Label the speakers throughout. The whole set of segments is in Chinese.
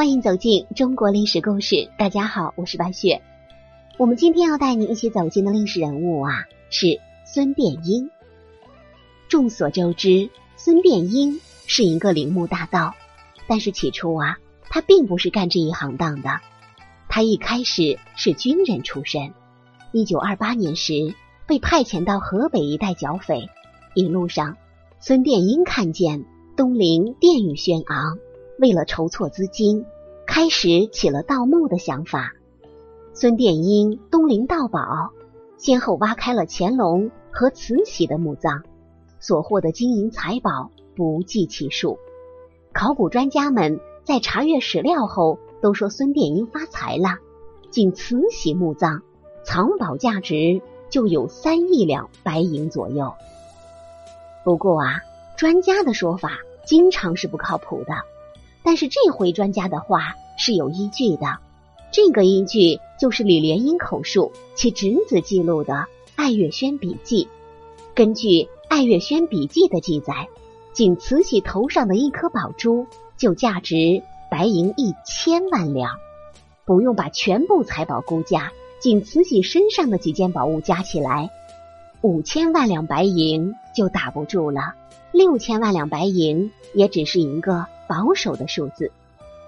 Speaker 1: 欢迎走进中国历史故事。大家好，我是白雪。我们今天要带你一起走进的历史人物啊，是孙殿英。众所周知，孙殿英是一个铃木大盗，但是起初啊，他并不是干这一行当的。他一开始是军人出身，一九二八年时被派遣到河北一带剿匪，一路上，孙殿英看见东陵殿宇轩昂。为了筹措资金，开始起了盗墓的想法。孙殿英东陵盗宝，先后挖开了乾隆和慈禧的墓葬，所获的金银财宝不计其数。考古专家们在查阅史料后，都说孙殿英发财了。仅慈禧墓葬藏宝价值就有三亿两白银左右。不过啊，专家的说法经常是不靠谱的。但是这回专家的话是有依据的，这个依据就是李莲英口述其侄子记录的《爱月轩笔记》。根据《爱月轩笔记》的记载，仅慈禧头上的一颗宝珠就价值白银一千万两，不用把全部财宝估价，仅慈禧身上的几件宝物加起来，五千万两白银就打不住了。六千万两白银也只是一个。保守的数字。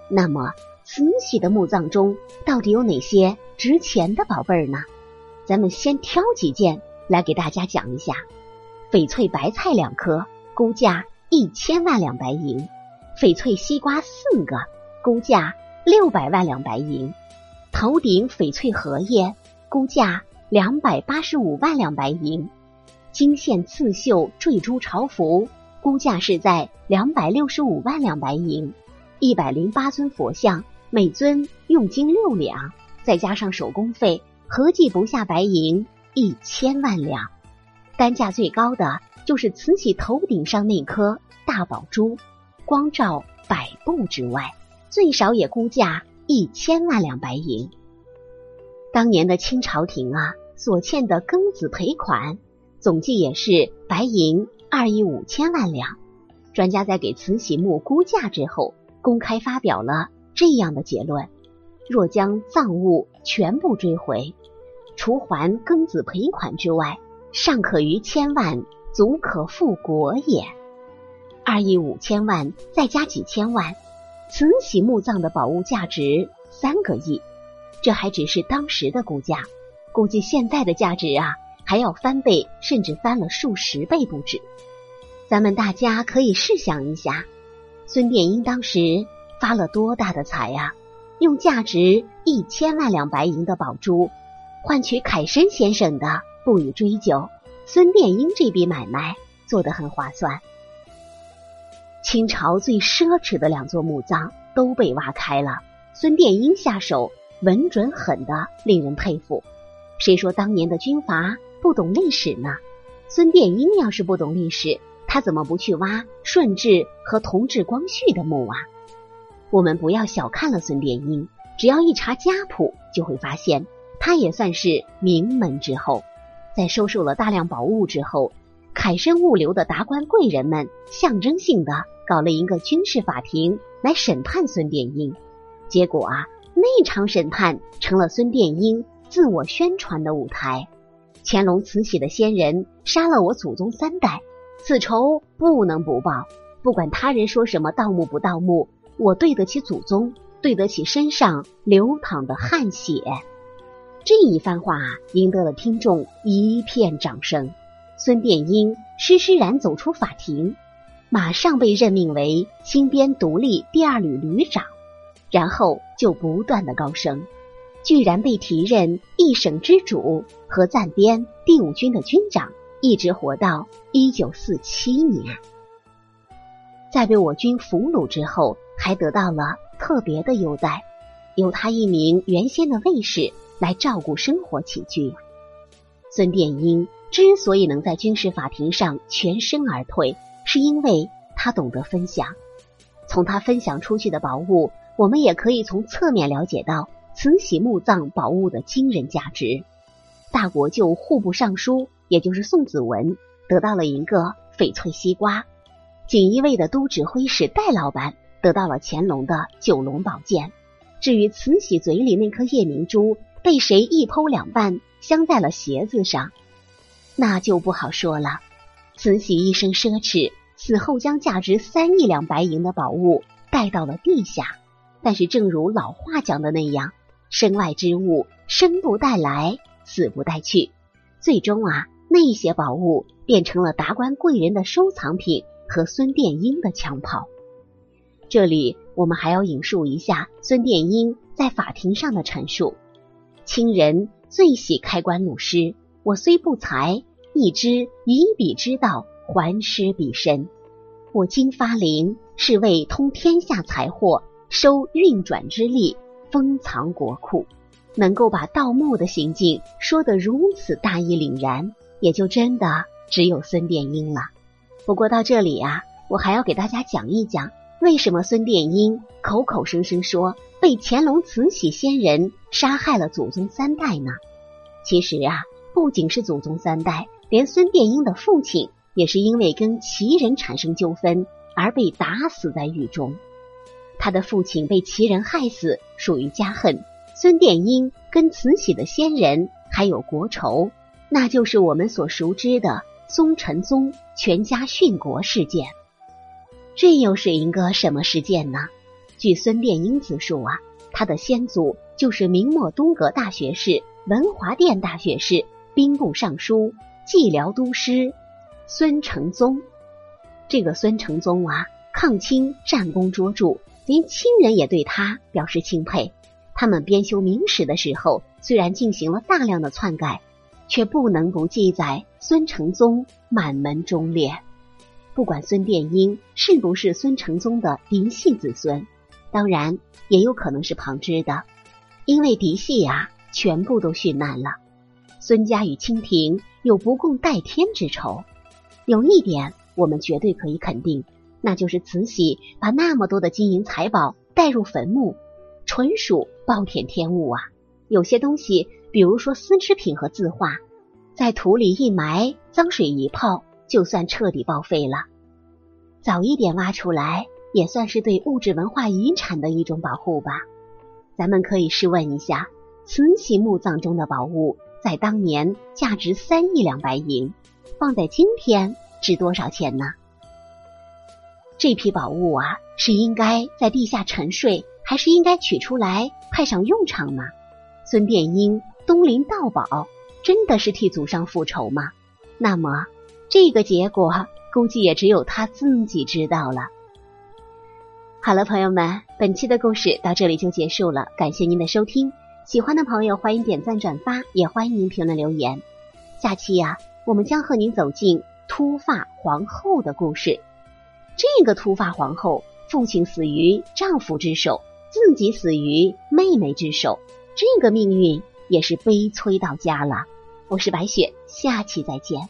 Speaker 1: 那么，慈禧的墓葬中到底有哪些值钱的宝贝儿呢？咱们先挑几件来给大家讲一下：翡翠白菜两颗，估价一千万两白银；翡翠西瓜四个，估价六百万两白银；头顶翡翠荷叶，估价两百八十五万两白银；金线刺绣坠珠朝服。估价是在两百六十五万两白银，一百零八尊佛像，每尊用金六两，再加上手工费，合计不下白银一千万两。单价最高的就是慈禧头顶上那颗大宝珠，光照百步之外，最少也估价一千万两白银。当年的清朝廷啊，所欠的庚子赔款，总计也是白银。二亿五千万两，专家在给慈禧墓估价之后，公开发表了这样的结论：若将赃物全部追回，除还庚子赔款之外，尚可余千万，足可复国也。二亿五千万再加几千万，慈禧墓葬的宝物价值三个亿，这还只是当时的估价，估计现在的价值啊。还要翻倍，甚至翻了数十倍不止。咱们大家可以试想一下，孙殿英当时发了多大的财呀？用价值一千万两白银的宝珠换取凯申先生的不予追究，孙殿英这笔买卖做得很划算。清朝最奢侈的两座墓葬都被挖开了，孙殿英下手稳准狠的令人佩服。谁说当年的军阀？不懂历史呢？孙殿英要是不懂历史，他怎么不去挖顺治和同治、光绪的墓啊？我们不要小看了孙殿英，只要一查家谱，就会发现他也算是名门之后。在收受了大量宝物之后，凯申物流的达官贵人们象征性的搞了一个军事法庭来审判孙殿英。结果啊，那场审判成了孙殿英自我宣传的舞台。乾隆、慈禧的先人杀了我祖宗三代，此仇不能不报。不管他人说什么盗墓不盗墓，我对得起祖宗，对得起身上流淌的汗血。这一番话赢得了听众一片掌声。孙殿英施施然走出法庭，马上被任命为新编独立第二旅旅长，然后就不断的高升。居然被提任一省之主和暂编第五军的军长，一直活到一九四七年。在被我军俘虏之后，还得到了特别的优待，由他一名原先的卫士来照顾生活起居。孙殿英之所以能在军事法庭上全身而退，是因为他懂得分享。从他分享出去的宝物，我们也可以从侧面了解到。慈禧墓葬宝物的惊人价值，大国舅户部尚书，也就是宋子文，得到了一个翡翠西瓜；锦衣卫的都指挥使戴老板得到了乾隆的九龙宝剑。至于慈禧嘴里那颗夜明珠被谁一剖两半，镶在了鞋子上，那就不好说了。慈禧一生奢侈，死后将价值三亿两白银的宝物带到了地下。但是，正如老话讲的那样，身外之物生不带来，死不带去。最终啊，那些宝物变成了达官贵人的收藏品和孙殿英的枪炮。这里我们还要引述一下孙殿英在法庭上的陈述：“亲人最喜开棺努尸，我虽不才，亦知以彼之道还施彼身。我今发灵，是为通天下财货，收运转之力，封藏国库。能够把盗墓的行径说得如此大义凛然，也就真的只有孙殿英了。不过到这里啊，我还要给大家讲一讲。”为什么孙殿英口口声声说被乾隆慈禧先人杀害了祖宗三代呢？其实啊，不仅是祖宗三代，连孙殿英的父亲也是因为跟旗人产生纠纷而被打死在狱中。他的父亲被齐人害死，属于家恨。孙殿英跟慈禧的先人还有国仇，那就是我们所熟知的宗臣宗全家殉国事件。这又是一个什么事件呢？据孙殿英自述啊，他的先祖就是明末东阁大学士、文华殿大学士、兵部尚书、蓟辽都师孙承宗。这个孙承宗啊，抗清战功卓著，连亲人也对他表示钦佩。他们编修明史的时候，虽然进行了大量的篡改，却不能不记载孙承宗满门忠烈。不管孙殿英是不是孙承宗的嫡系子孙，当然也有可能是旁支的，因为嫡系啊全部都殉难了。孙家与清廷有不共戴天之仇。有一点我们绝对可以肯定，那就是慈禧把那么多的金银财宝带入坟墓，纯属暴殄天物啊！有些东西，比如说丝织品和字画，在土里一埋，脏水一泡。就算彻底报废了，早一点挖出来，也算是对物质文化遗产的一种保护吧。咱们可以试问一下，慈禧墓葬中的宝物，在当年价值三亿两白银，放在今天值多少钱呢？这批宝物啊，是应该在地下沉睡，还是应该取出来派上用场呢？孙殿英东林盗宝，真的是替祖上复仇吗？那么？这个结果估计也只有他自己知道了。好了，朋友们，本期的故事到这里就结束了，感谢您的收听。喜欢的朋友欢迎点赞转发，也欢迎您评论留言。下期呀，我们将和您走进秃发皇后的故事。这个突发皇后，父亲死于丈夫之手，自己死于妹妹之手，这个命运也是悲催到家了。我是白雪，下期再见。